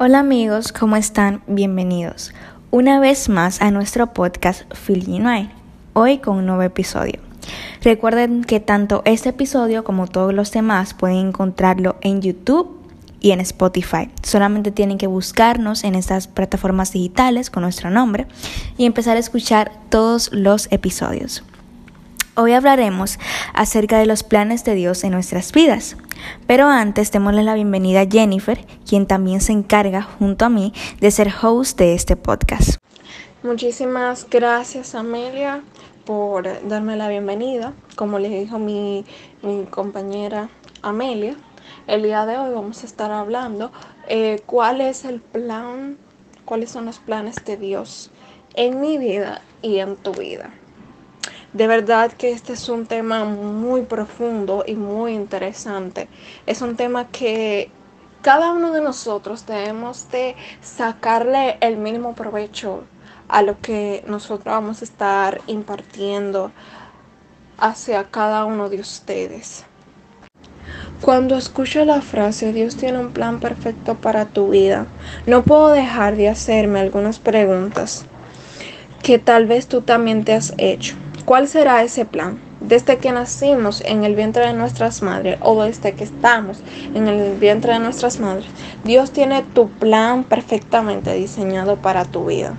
Hola amigos, ¿cómo están? Bienvenidos una vez más a nuestro podcast Feeling hoy con un nuevo episodio. Recuerden que tanto este episodio como todos los demás pueden encontrarlo en YouTube y en Spotify. Solamente tienen que buscarnos en estas plataformas digitales con nuestro nombre y empezar a escuchar todos los episodios. Hoy hablaremos acerca de los planes de Dios en nuestras vidas. Pero antes démosle la bienvenida a Jennifer, quien también se encarga junto a mí de ser host de este podcast. Muchísimas gracias Amelia por darme la bienvenida. Como les dijo mi, mi compañera Amelia, el día de hoy vamos a estar hablando eh, cuál es el plan, cuáles son los planes de Dios en mi vida y en tu vida. De verdad que este es un tema muy profundo y muy interesante. Es un tema que cada uno de nosotros debemos de sacarle el mínimo provecho a lo que nosotros vamos a estar impartiendo hacia cada uno de ustedes. Cuando escucho la frase Dios tiene un plan perfecto para tu vida, no puedo dejar de hacerme algunas preguntas que tal vez tú también te has hecho. ¿Cuál será ese plan? Desde que nacimos en el vientre de nuestras madres o desde que estamos en el vientre de nuestras madres, Dios tiene tu plan perfectamente diseñado para tu vida.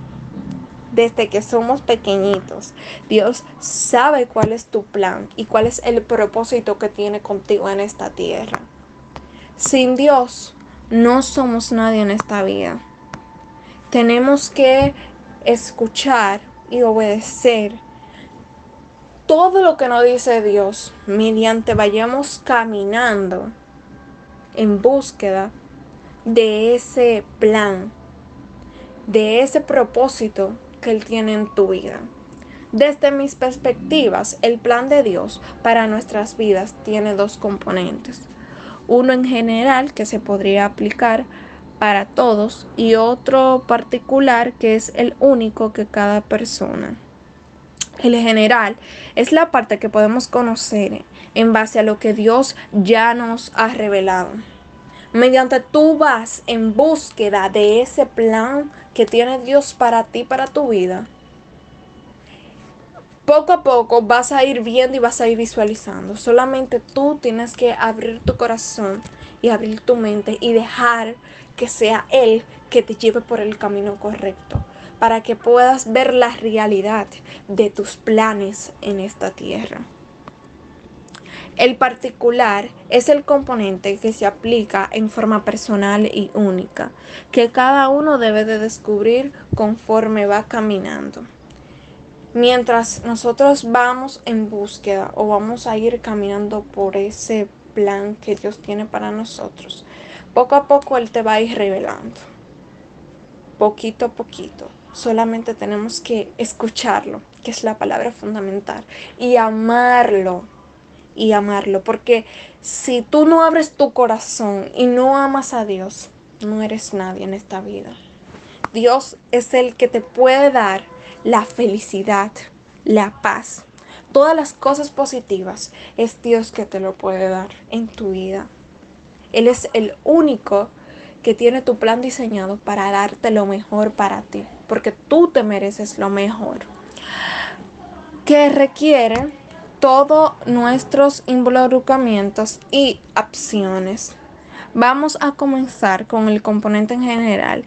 Desde que somos pequeñitos, Dios sabe cuál es tu plan y cuál es el propósito que tiene contigo en esta tierra. Sin Dios, no somos nadie en esta vida. Tenemos que escuchar y obedecer todo lo que nos dice Dios mediante vayamos caminando en búsqueda de ese plan, de ese propósito que Él tiene en tu vida. Desde mis perspectivas, el plan de Dios para nuestras vidas tiene dos componentes. Uno en general que se podría aplicar para todos y otro particular que es el único que cada persona el general es la parte que podemos conocer en base a lo que Dios ya nos ha revelado. Mediante tú vas en búsqueda de ese plan que tiene Dios para ti, para tu vida. Poco a poco vas a ir viendo y vas a ir visualizando. Solamente tú tienes que abrir tu corazón y abrir tu mente y dejar que sea Él que te lleve por el camino correcto para que puedas ver la realidad de tus planes en esta tierra. El particular es el componente que se aplica en forma personal y única, que cada uno debe de descubrir conforme va caminando. Mientras nosotros vamos en búsqueda o vamos a ir caminando por ese plan que Dios tiene para nosotros, poco a poco Él te va a ir revelando. Poquito a poquito Solamente tenemos que escucharlo, que es la palabra fundamental, y amarlo, y amarlo, porque si tú no abres tu corazón y no amas a Dios, no eres nadie en esta vida. Dios es el que te puede dar la felicidad, la paz, todas las cosas positivas. Es Dios que te lo puede dar en tu vida. Él es el único que tiene tu plan diseñado para darte lo mejor para ti, porque tú te mereces lo mejor. Que requiere todos nuestros involucramientos y acciones. Vamos a comenzar con el componente en general,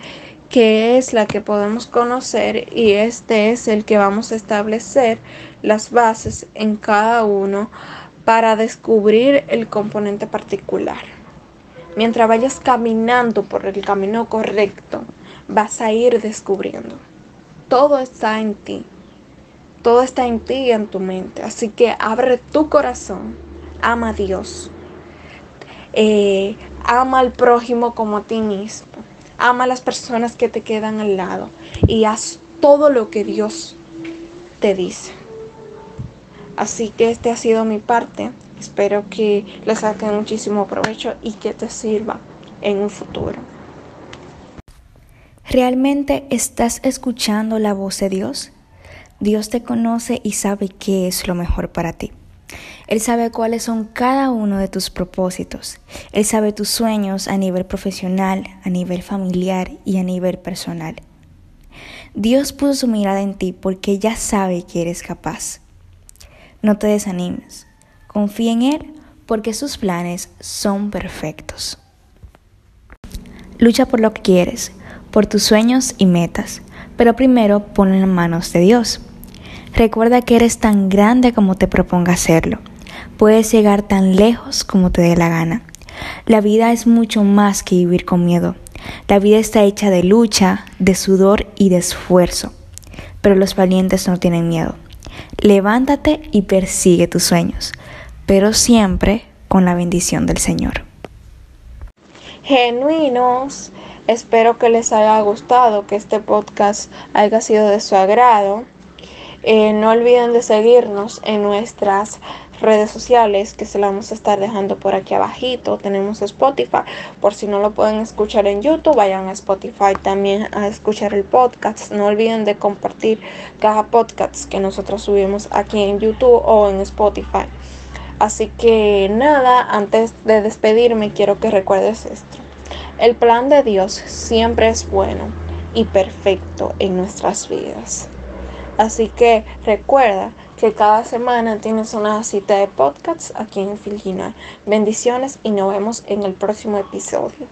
que es la que podemos conocer y este es el que vamos a establecer las bases en cada uno para descubrir el componente particular. Mientras vayas caminando por el camino correcto, vas a ir descubriendo. Todo está en ti. Todo está en ti y en tu mente. Así que abre tu corazón. Ama a Dios. Eh, ama al prójimo como a ti mismo. Ama a las personas que te quedan al lado. Y haz todo lo que Dios te dice. Así que este ha sido mi parte. Espero que le saquen muchísimo provecho y que te sirva en un futuro. ¿Realmente estás escuchando la voz de Dios? Dios te conoce y sabe qué es lo mejor para ti. Él sabe cuáles son cada uno de tus propósitos. Él sabe tus sueños a nivel profesional, a nivel familiar y a nivel personal. Dios puso su mirada en ti porque ya sabe que eres capaz. No te desanimes. Confía en Él porque sus planes son perfectos. Lucha por lo que quieres, por tus sueños y metas, pero primero ponlo en manos de Dios. Recuerda que eres tan grande como te proponga hacerlo. Puedes llegar tan lejos como te dé la gana. La vida es mucho más que vivir con miedo. La vida está hecha de lucha, de sudor y de esfuerzo. Pero los valientes no tienen miedo. Levántate y persigue tus sueños, pero siempre con la bendición del Señor. Genuinos, espero que les haya gustado, que este podcast haya sido de su agrado. Eh, no olviden de seguirnos en nuestras redes sociales que se la vamos a estar dejando por aquí abajito. Tenemos Spotify, por si no lo pueden escuchar en YouTube, vayan a Spotify también a escuchar el podcast. No olviden de compartir cada podcast que nosotros subimos aquí en YouTube o en Spotify. Así que nada, antes de despedirme quiero que recuerdes esto. El plan de Dios siempre es bueno y perfecto en nuestras vidas. Así que recuerda que cada semana tienes una cita de podcasts aquí en Filgina. Bendiciones y nos vemos en el próximo episodio.